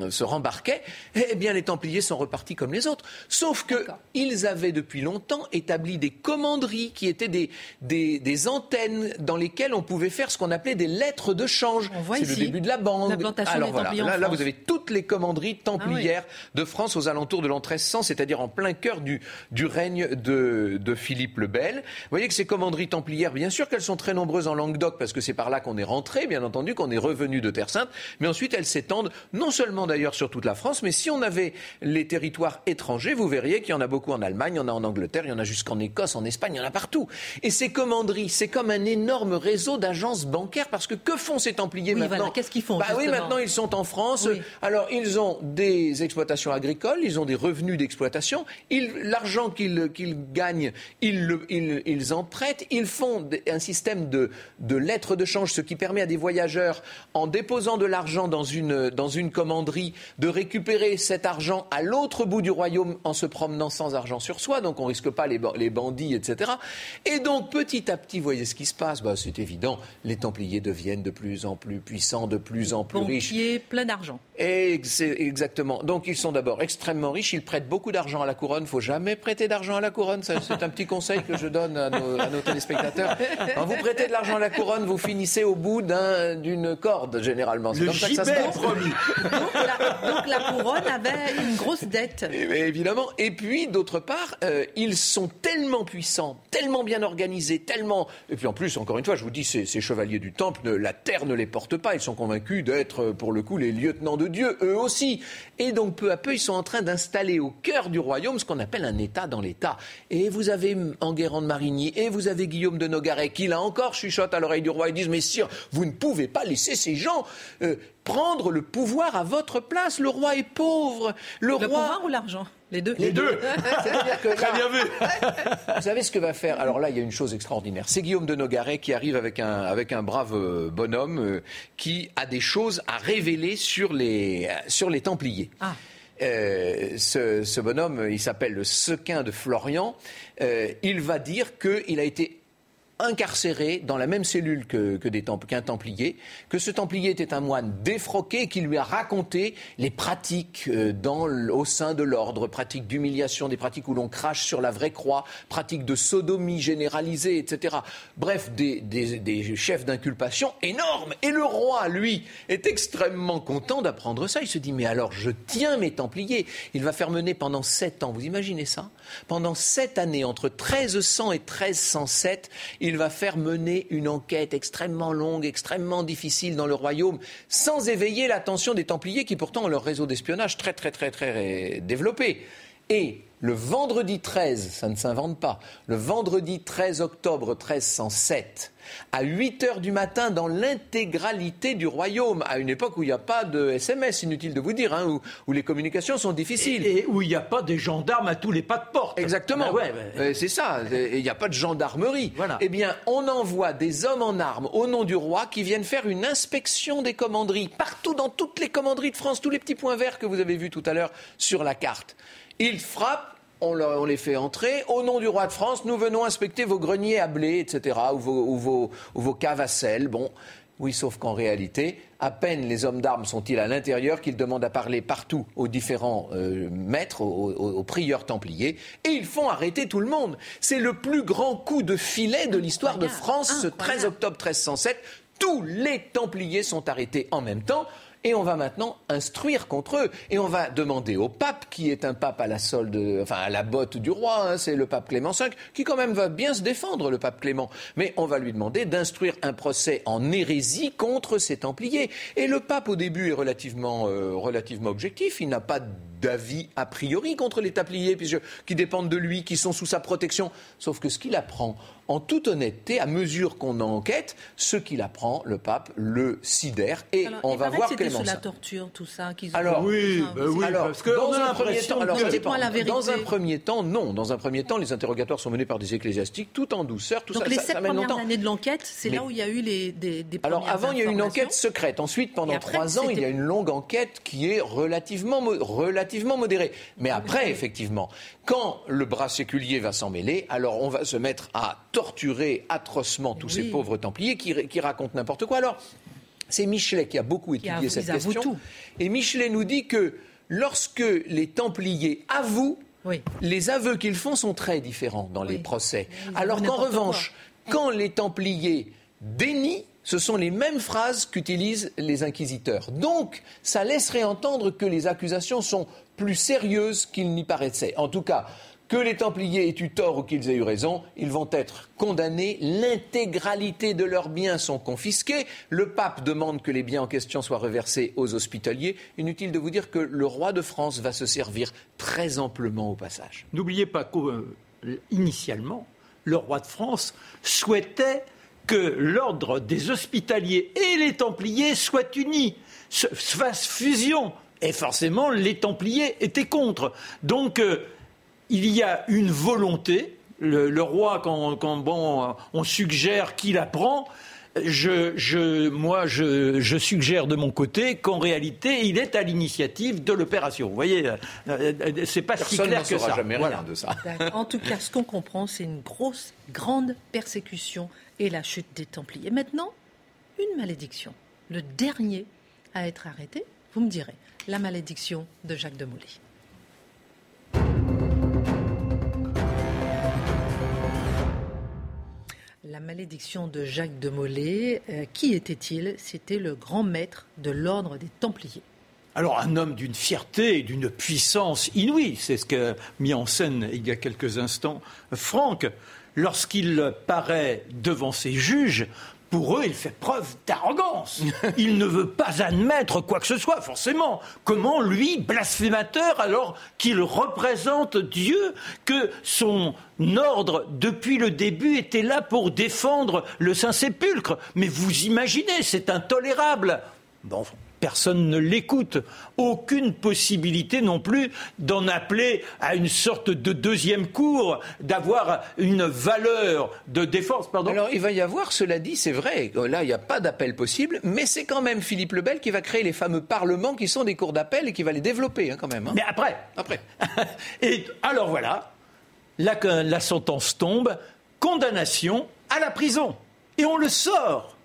se rembarquait, eh bien, les Templiers sont repartis comme les autres. Sauf qu'ils avaient depuis longtemps établi des commanderies qui étaient des des, antennes dans lesquelles on pouvait faire ce qu'on appelait des lettres de change. C'est le début de la bande. Alors voilà, là, vous avez toutes les commanderies templières ah de France aux alentours de l'an 1300, c'est-à-dire en plein cœur du, du règne de, de, Philippe le Bel. Vous voyez que ces commanderies templières, bien sûr qu'elles sont très nombreuses en Languedoc, parce que c'est par là qu'on est rentré, bien entendu, qu'on est revenu de Terre Sainte, mais ensuite elles s'étendent non seulement d'ailleurs sur toute la France, mais si on avait les territoires étrangers, vous verriez qu'il y en a beaucoup en Allemagne, il y en a en Angleterre, il y en a jusqu'en Écosse, en Espagne, il y en a partout. Et ces commanderies, c'est comme un énorme réseau d'agences bancaires parce que que font ces Templiers maintenant Qu'est-ce qu'ils font Bah oui, maintenant ils sont en France. Alors ils ont des exploitations agricoles, ils ont des revenus d'exploitation. L'argent qu'ils gagnent, ils, ils, en prêtent. Ils font un système de, de lettres de change, ce qui permet à des voyageurs, en déposant de l'argent dans une, dans une commanderie, de récupérer cet argent à l'autre bout du royaume en se promenant sans argent sur soi. Donc on risque pas les, les bandits, etc. Et donc, petit à petit, voyez ce qui se passe. Bah, c'est évident, les Templiers deviennent de plus en plus puissants, de plus en plus riches. Pompiers, plein d'argent. Exactement. Donc, ils sont d'abord extrêmement riches. Ils prêtent beaucoup d'argent à la couronne. Il faut jamais prêter d'argent à la couronne. C'est un petit conseil que je donne à nos, téléspectateurs. Quand vous prêtez de l'argent à la couronne, vous finissez au bout d'une corde, généralement. C'est comme ça que ça se passe. Promis. Donc, la, donc, la, couronne avait une grosse dette. évidemment. Et puis, d'autre part, euh, ils sont tellement puissants, tellement bien organisés, tellement. Et puis en plus, encore une fois, je vous dis, ces, chevaliers du temple, la terre ne les porte pas. Ils sont convaincus d'être, pour le coup, les lieutenants de Dieu, eux aussi. Et donc, peu à peu, ils sont en train d'installer au cœur du royaume ce qu'on appelle un État dans l'État. Et vous avez Enguerrand de Marigny, et vous avez Guillaume de Nogaret, qui là encore chuchote à l'oreille du roi et disent Mais sire, vous ne pouvez pas laisser ces gens. Euh, prendre le pouvoir à votre place. Le roi est pauvre. Le, roi... pouvoir ou l'argent? Les deux. Les deux. Très bien vu. Vous savez ce que va faire? Alors là, il y a une chose extraordinaire. C'est Guillaume de Nogaret qui arrive avec un, avec un brave euh, bonhomme euh, qui a des choses à révéler sur les, sur les Templiers. Ah. Euh, ce, ce, bonhomme, il s'appelle le Sequin de Florian. il va dire qu'il a été incarcéré dans la même cellule qu'un templier, que ce templier était un moine défroqué qui lui a raconté les pratiques euh, au sein de l'ordre, pratiques d'humiliation, des pratiques où l'on crache sur la vraie croix, pratiques de sodomie généralisée, etc. Bref, des, des chefs d'inculpation énormes. Et le roi, lui, est extrêmement content d'apprendre ça. Il se dit, mais alors je tiens mes templiers. Il va faire mener pendant sept ans, vous imaginez ça? Pendant sept années, entre 1300 et 1307, il va faire mener une enquête extrêmement longue, extrêmement difficile dans le royaume, sans éveiller l'attention des Templiers qui pourtant ont leur réseau d'espionnage très très très très développé. Et le vendredi 13, ça ne s'invente pas, le vendredi 13 octobre 1307, à 8 heures du matin dans l'intégralité du royaume, à une époque où il n'y a pas de SMS, inutile de vous dire, hein, où, les communications sont difficiles. Et, où il n'y a pas des gendarmes à tous les pas de porte. Exactement. Ben euh, c'est ça. Il n'y a pas de gendarmerie. Voilà. Eh bien, on envoie des hommes en armes au nom du roi qui viennent faire une inspection des commanderies, partout dans toutes les commanderies de France, tous les petits points verts que vous avez vus tout à l'heure sur la carte. Ils frappent on, les fait entrer. Au nom du roi de France, nous venons inspecter vos greniers à blé, etc., ou vos, ou caves à sel. Bon, oui, sauf qu'en réalité, à peine les hommes d'armes sont-ils à l'intérieur qu'ils demandent à parler partout aux différents euh, maîtres, aux, prieurs templiers, et ils font arrêter tout le monde. C'est le plus grand coup de filet de l'histoire de France, ce 13 octobre 1307. Tous les templiers sont arrêtés en même temps et on va maintenant instruire contre eux. Et on va demander au pape, qui est un pape à la solde, enfin à la botte du roi, hein, c'est le pape Clément V, qui quand même va bien se défendre, le pape Clément. Mais on va lui demander d'instruire un procès en hérésie contre ces Templiers. Et le pape, au début, est relativement, euh, relativement objectif. Il n'a pas d'avis a priori contre les Templiers, puisque, qui dépendent de lui, qui sont sous sa protection. Sauf que ce qu'il apprend en toute honnêteté, à mesure qu'on enquête, ce qu'il apprend, le pape le sidère et on va voir. C'était la torture, tout ça. Alors oui, bah oui alors, parce que dans un premier temps, alors, dans un premier temps, non. Dans un premier temps, les interrogatoires sont menés par des ecclésiastiques, tout en douceur, tout Donc ça. les sept premières années de l'enquête, c'est là où il y a eu les des, des Alors avant, il y a eu une enquête secrète. Ensuite, pendant trois ans, il y a une longue enquête qui est relativement relativement modérée. Mais après, effectivement, quand le bras séculier va s'en mêler, alors on va se mettre à torturer atrocement tous ces pauvres Templiers qui, racontent n'importe quoi. Alors, c'est Michelet qui a beaucoup étudié cette question. Et Michelet nous dit que lorsque les Templiers avouent, les aveux qu'ils font sont très différents dans les procès. Alors qu'en revanche, quand les Templiers dénient, ce sont les mêmes phrases qu'utilisent les inquisiteurs. Donc, ça laisserait entendre que les accusations sont plus sérieuses qu'il n'y paraissait. En tout cas, que les Templiers aient eu tort ou qu'ils aient eu raison, ils vont être condamnés. L'intégralité de leurs biens sont confisqués. Le pape demande que les biens en question soient reversés aux hospitaliers. Inutile de vous dire que le roi de France va se servir très amplement au passage. N'oubliez pas qu'initialement, le roi de France souhaitait que l'ordre des hospitaliers et les Templiers soient unis, se fassent fusion et forcément, les Templiers étaient contre. Donc, euh, il y a une volonté. Le, roi, quand, on suggère qu'il apprend, je, moi, je, suggère de mon côté qu'en réalité, il est à l'initiative de l'opération. Vous voyez, euh, euh, c'est pas si clair que ça. jamais rien de ça. En tout cas, ce qu'on comprend, c'est une grosse, grande persécution et la chute des Templiers. Maintenant, une malédiction. Le dernier à être arrêté, vous me direz, la malédiction de Jacques de Molay. La malédiction de Jacques de Molay, euh, qui était-il? C'était le grand maître de l'ordre des Templiers. Alors un homme d'une fierté et d'une puissance inouïe, c'est ce qu'a mis en scène il y a quelques instants Franck, lorsqu'il paraît devant ses juges pour eux, il fait preuve d'arrogance. Il ne veut pas admettre quoi que ce soit, forcément. Comment lui, blasphémateur, alors qu'il représente Dieu, que son ordre, depuis le début, était là pour défendre le Saint-Sépulcre? Mais vous imaginez, c'est intolérable. Bon, personne ne l'écoute. Aucune possibilité non plus d'en appeler à une sorte de deuxième cours, d'avoir une valeur de défense. Pardon. Alors il va y avoir, cela dit, c'est vrai, là il n'y a pas d'appel possible, mais c'est quand même Philippe Lebel qui va créer les fameux parlements qui sont des cours d'appel et qui va les développer hein, quand même. Hein. Mais après, après. et alors voilà, la sentence tombe, condamnation à la prison. Et on le sort.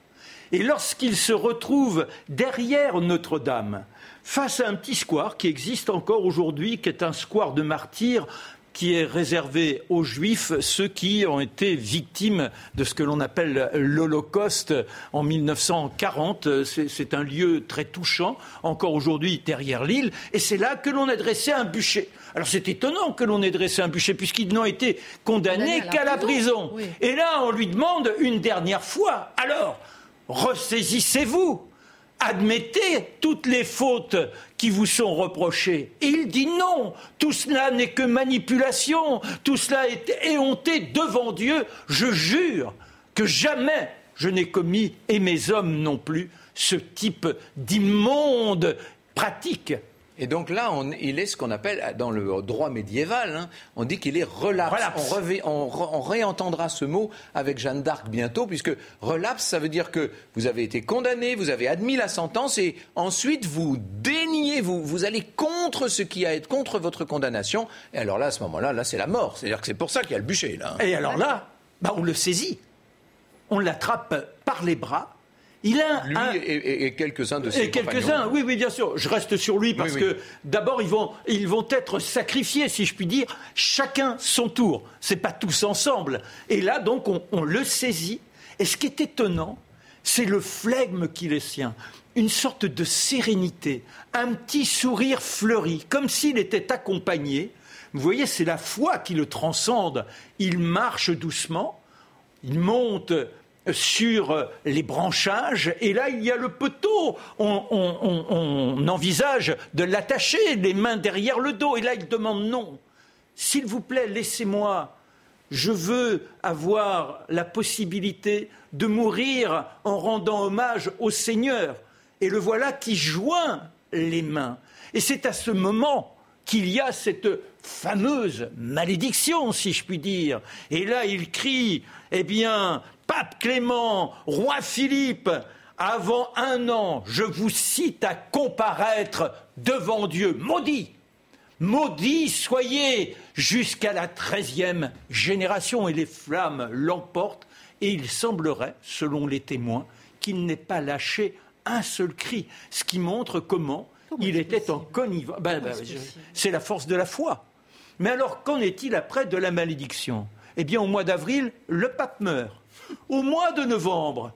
Et lorsqu'il se retrouve derrière Notre-Dame, face à un petit square qui existe encore aujourd'hui, qui est un square de martyrs, qui est réservé aux juifs, ceux qui ont été victimes de ce que l'on appelle l'Holocauste en 1940. C'est un lieu très touchant, encore aujourd'hui derrière l'île, et c'est là que l'on a dressé un bûcher. Alors c'est étonnant que l'on ait dressé un bûcher, puisqu'ils n'ont été condamnés qu'à la prison. Et là, on lui demande une dernière fois, alors, ressaisissez-vous, admettez toutes les fautes qui vous sont reprochées. Il dit non, tout cela n'est que manipulation, tout cela est éhonté devant Dieu. Je jure que jamais je n'ai commis, et mes hommes non plus, ce type d'immonde pratique. Et donc là, on, il est ce qu'on appelle, dans le droit médiéval, hein, on dit qu'il est relapse. On, réentendra ce mot avec Jeanne d'Arc bientôt, puisque relapse, ça veut dire que vous avez été condamné, vous avez admis la sentence, et ensuite vous déniez, vous, vous allez contre ce qui a été contre votre condamnation. Et alors là, à ce moment-là, là, c'est la mort. C'est-à-dire que c'est pour ça qu'il y a le bûcher, là. Et alors là, bah, on le saisit. On l'attrape par les bras il a lui et, quelques-uns de ses Et quelques-uns, oui, oui, bien sûr. Je reste sur lui parce que d'abord ils vont, ils vont être sacrifiés, si je puis dire, chacun son tour. C'est pas tous ensemble. Et là, donc, on, le saisit. Et ce qui est étonnant, c'est le flegme qui est sien une sorte de sérénité, un petit sourire fleuri, comme s'il était accompagné. Vous voyez, c'est la foi qui le transcende. Il marche doucement, il monte sur les branchages, et là il y a le poteau. On, envisage de l'attacher, les mains derrière le dos, et là il demande non. S'il vous plaît, laissez-moi. Je veux avoir la possibilité de mourir en rendant hommage au Seigneur. Et le voilà qui joint les mains. Et c'est à ce moment qu'il y a cette fameuse malédiction, si je puis dire. Et là, il crie, eh bien, Pape Clément, roi Philippe, avant un an, je vous cite à comparaître devant Dieu. Maudit, maudit soyez jusqu'à la treizième génération et les flammes l'emportent. Et il semblerait, selon les témoins, qu'il n'ait pas lâché un seul cri, ce qui montre comment, il était en connivence. Ben, ben, c'est la force de la foi. Mais alors, qu'en est-il après de la malédiction? Eh bien, au mois d'avril, le pape meurt. Au mois de novembre,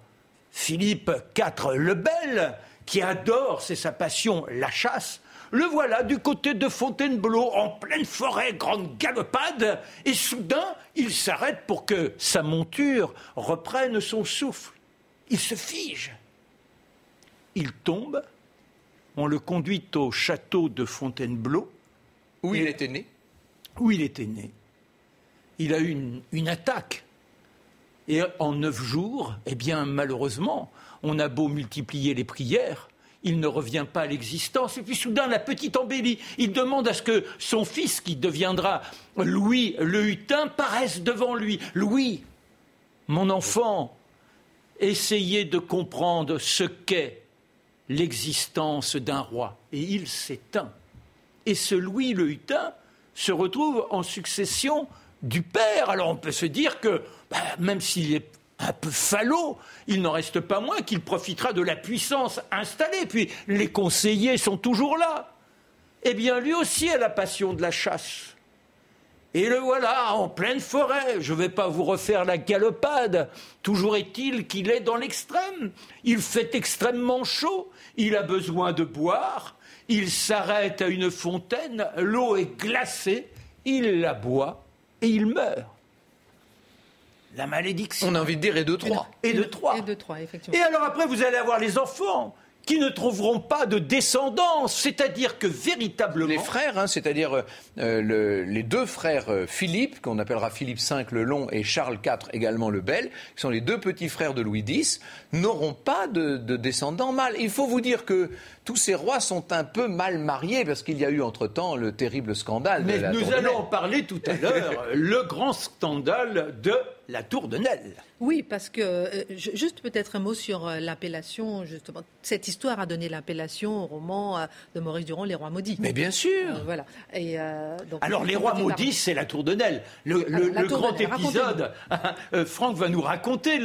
Philippe IV le Bel, qui adore, c'est sa passion, la chasse, le voilà du côté de Fontainebleau, en pleine forêt, grande galopade, et soudain, il s'arrête pour que sa monture reprenne son souffle. Il se fige. Il tombe, on le conduit au château de Fontainebleau. Où il était né? Où il était né. Il a eu une attaque et en neuf jours, eh bien, malheureusement, on a beau multiplier les prières, il ne revient pas à l'existence. Et puis soudain, la petite embellie, il demande à ce que son fils, qui deviendra Louis le Hutin, paraisse devant lui. Louis, mon enfant, essayer de comprendre ce qu'est l'existence d'un roi. Et il s'éteint. Et ce Louis le Hutin se retrouve en succession du père. Alors on peut se dire que, bah, même s'il est un peu falot, il n'en reste pas moins qu'il profitera de la puissance installée. Puis les conseillers sont toujours là. Eh bien, lui aussi a la passion de la chasse. Et le voilà en pleine forêt. Je ne vais pas vous refaire la galopade. Toujours est-il qu'il est dans l'extrême. Il fait extrêmement chaud. Il a besoin de boire. Il s'arrête à une fontaine. L'eau est glacée. Il la boit et il meurt. La malédiction. On a envie de dire et de trois. Et de trois. Et de trois, effectivement. Et alors après, vous allez avoir les enfants qui ne trouveront pas de descendance. C'est-à-dire que véritablement. Les frères, hein, c'est-à-dire euh, les deux frères euh, Philippe, qu'on appellera Philippe V le Long et Charles IV également le Bel, qui sont les deux petits frères de Louis X, n'auront pas de, descendants mâles. Il faut vous dire que tous ces rois sont un peu mal mariés parce qu'il y a eu entre-temps le terrible scandale. Mais de la nous allons en parler tout à l'heure, le grand scandale de la Tour de Nesle. Oui, parce que, euh, juste peut-être un mot sur euh, l'appellation, justement. Cette histoire a donné l'appellation au roman euh, de Maurice Durand, Les Rois Maudits. Mais bien sûr Voilà. Et, donc, Alors, Les Rois Maudits, c'est la Tour de Nesle. Le, grand épisode, Franck va nous raconter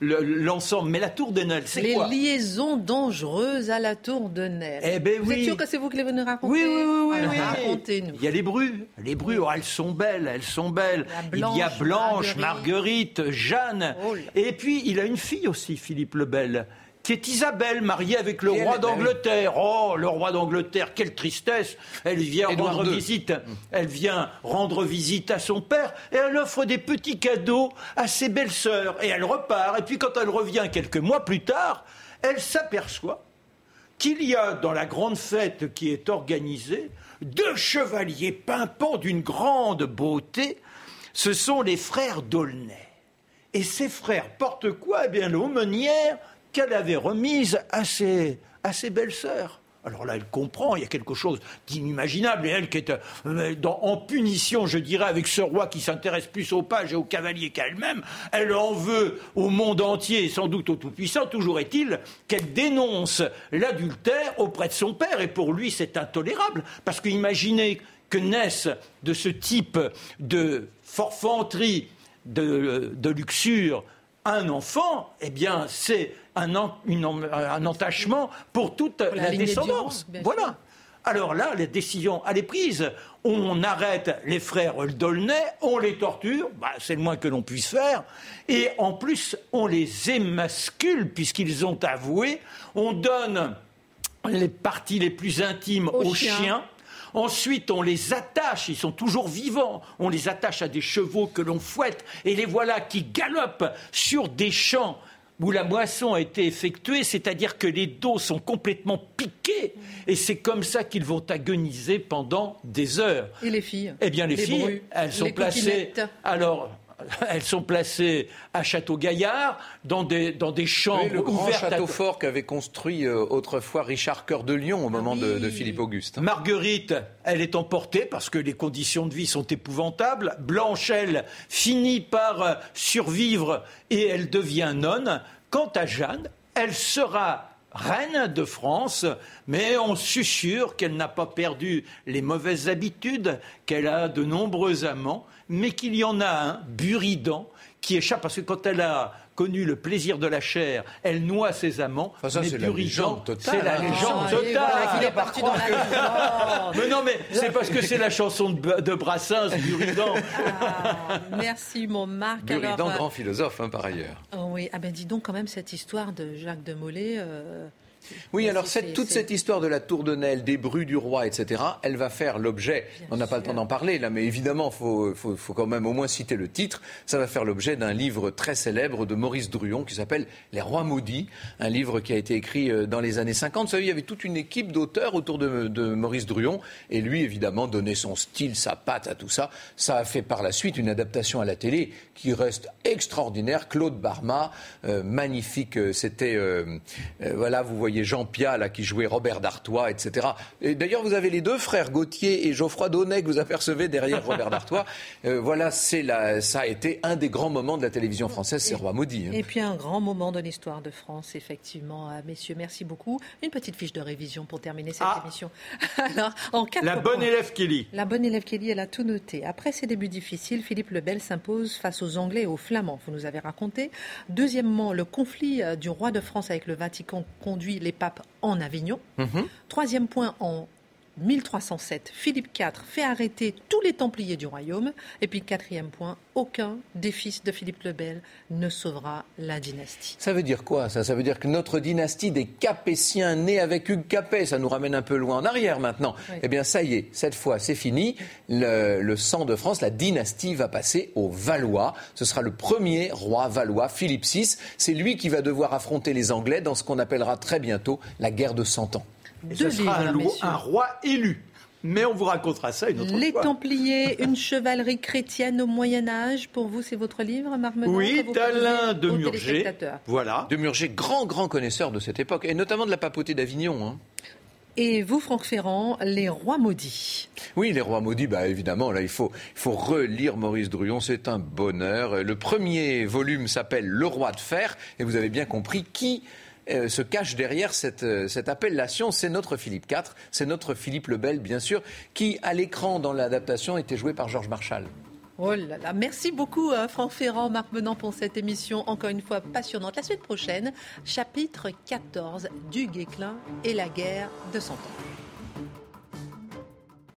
l'ensemble. Mais la Tour de Nesle, c'est quoi? Les liaisons dangereuses à la Tour de Nesle. Eh ben vous oui. êtes sûr que c'est vous qui les venez raconter Oui, oui, oui. oui, Racontez-nous. Il y a les brues. Les brues, oh, elles sont belles, elles sont belles. Il y a Blanche, Marguerite, Jeanne. Oh et puis, il a une fille aussi, Philippe le Bel, qui est Isabelle, mariée avec le roi d'Angleterre. Oh, le roi d'Angleterre, quelle tristesse Elle vient rendre visite. Elle vient rendre visite à son père et elle offre des petits cadeaux à ses belles-sœurs. Et elle repart. Et puis, quand elle revient quelques mois plus tard, elle s'aperçoit qu'il y a dans la grande fête qui est organisée deux chevaliers pimpants d'une grande beauté ce sont les frères d'Aulnay. Et ces frères portent quoi? Eh bien, l'aumônière qu'elle avait remise à ses, à ses belles-sœurs. Alors là, elle comprend, il y a quelque chose d'inimaginable. Et elle qui est euh, en punition, je dirais, avec ce roi qui s'intéresse plus aux pages et aux cavaliers qu'à elle-même, elle en veut au monde entier sans doute au Tout-Puissant. Toujours est-il qu'elle dénonce l'adultère auprès de son père. Et pour lui, c'est intolérable. Parce qu'imaginez que naissent de ce type de forfanterie, de, luxure, un enfant, eh bien, c'est un, un, entachement pour toute la, descendance. Voilà. Alors là, la décision, elle est prise. On arrête les frères Dolnay, on les torture, bah, c'est le moins que l'on puisse faire, et en plus, on les émascule puisqu'ils ont avoué. On donne les parties les plus intimes aux, chiens Ensuite, on les attache, ils sont toujours vivants, on les attache à des chevaux que l'on fouette, et les voilà qui galopent sur des champs où la moisson a été effectuée, c'est-à-dire que les dos sont complètement piqués, et c'est comme ça qu'ils vont agoniser pendant des heures. Et les filles? Eh bien, les, filles, elles sont placées. Alors, elles sont placées à Château-Gaillard, dans des, dans des chambres le grand château fort qu'avait construit euh, autrefois Richard Cœur de Lion au moment de, Philippe Auguste. Marguerite, elle est emportée parce que les conditions de vie sont épouvantables. Blanche, elle, finit par euh, survivre et elle devient nonne. Quant à Jeanne, elle sera reine de France, mais on susurre qu'elle n'a pas perdu les mauvaises habitudes, qu'elle a de nombreux amants mais qu'il y en a un, Buridan, qui échappe, parce que quand elle a connu le plaisir de la chair, elle noie ses amants. ça, c'est la légende totale. C'est la hein. légende totale. Il est parti dans la Mais non, mais c'est parce que c'est la chanson de, Brassens, Buridan. Ah, merci, mon Marc. Buridan, euh, grand philosophe, hein, par ailleurs. Oh oui, ah ben dis donc quand même cette histoire de Jacques de Molay. Euh, oui, alors toute cette histoire de la tour de Nesle, des bruits du roi, etc., elle va faire l'objet, on n'a pas le temps d'en parler là, mais évidemment, il faut, quand même au moins citer le titre, ça va faire l'objet d'un livre très célèbre de Maurice Druon qui s'appelle Les rois maudits, un livre qui a été écrit euh, dans les années 50. Vous savez, il y avait toute une équipe d'auteurs autour de, Maurice Druon, et lui, évidemment, donnait son style, sa patte à tout ça. Ça a fait par la suite une adaptation à la télé qui reste extraordinaire. Claude Barma, euh, magnifique, euh, c'était, voilà, vous voyez, voyez Jean Pia là, qui jouait Robert d'Artois, etc. Et d'ailleurs, vous avez les deux frères, Gauthier et Geoffroy Daunet, que vous apercevez derrière Robert d'Artois. Euh, voilà, c'est ça a été un des grands moments de la télévision française, c'est Roi Maudit. Hein. Et puis un grand moment de l'histoire de France, effectivement. Euh, messieurs, merci beaucoup. Une petite fiche de révision pour terminer cette ah. émission. Alors, en La bonne élève Kelly. La bonne élève Kelly, elle a tout noté. Après ses débuts difficiles, Philippe Lebel s'impose face aux Anglais et aux Flamands, vous nous avez raconté. Deuxièmement, le conflit euh, du roi de France avec le Vatican conduit les papes en Avignon. Mhm. Troisième point, en 1307, Philippe IV fait arrêter tous les Templiers du royaume. Et puis quatrième point, aucun des fils de Philippe le Bel ne sauvera la dynastie. Ça veut dire quoi ça? Ça veut dire que notre dynastie des Capétiens, née avec Hugues Capet, ça nous ramène un peu loin en arrière maintenant. Eh bien ça y est, cette fois c'est fini. Le, sang de France, la dynastie va passer aux Valois. Ce sera le premier roi valois, Philippe VI. C'est lui qui va devoir affronter les Anglais dans ce qu'on appellera très bientôt la guerre de Cent Ans ce sera un, roi élu. Mais on vous racontera ça une autre fois. Les Templiers, une chevalerie chrétienne au Moyen Âge. Pour vous, c'est votre livre, Marc Oui, d'Alain de Murger. Voilà. De Murger, grand, grand connaisseur de cette époque, et notamment de la papauté d'Avignon. Hein. Et vous, Franck Ferrand, les rois maudits. Oui, les rois maudits, bah évidemment, là, il faut, il faut relire Maurice Druon, c'est un bonheur. Le premier volume s'appelle Le roi de fer, et vous avez bien compris qui euh, se cache derrière cette, euh, cette appellation. C'est notre Philippe IV, c'est notre Philippe le Bel, bien sûr, qui, à l'écran, dans l'adaptation, était joué par Georges Marshall. Oh là là, merci beaucoup euh, Franck Ferrand, Marc Menant pour cette émission encore une fois passionnante. La semaine prochaine, chapitre 14 du Guéclin et la guerre de Cent Ans.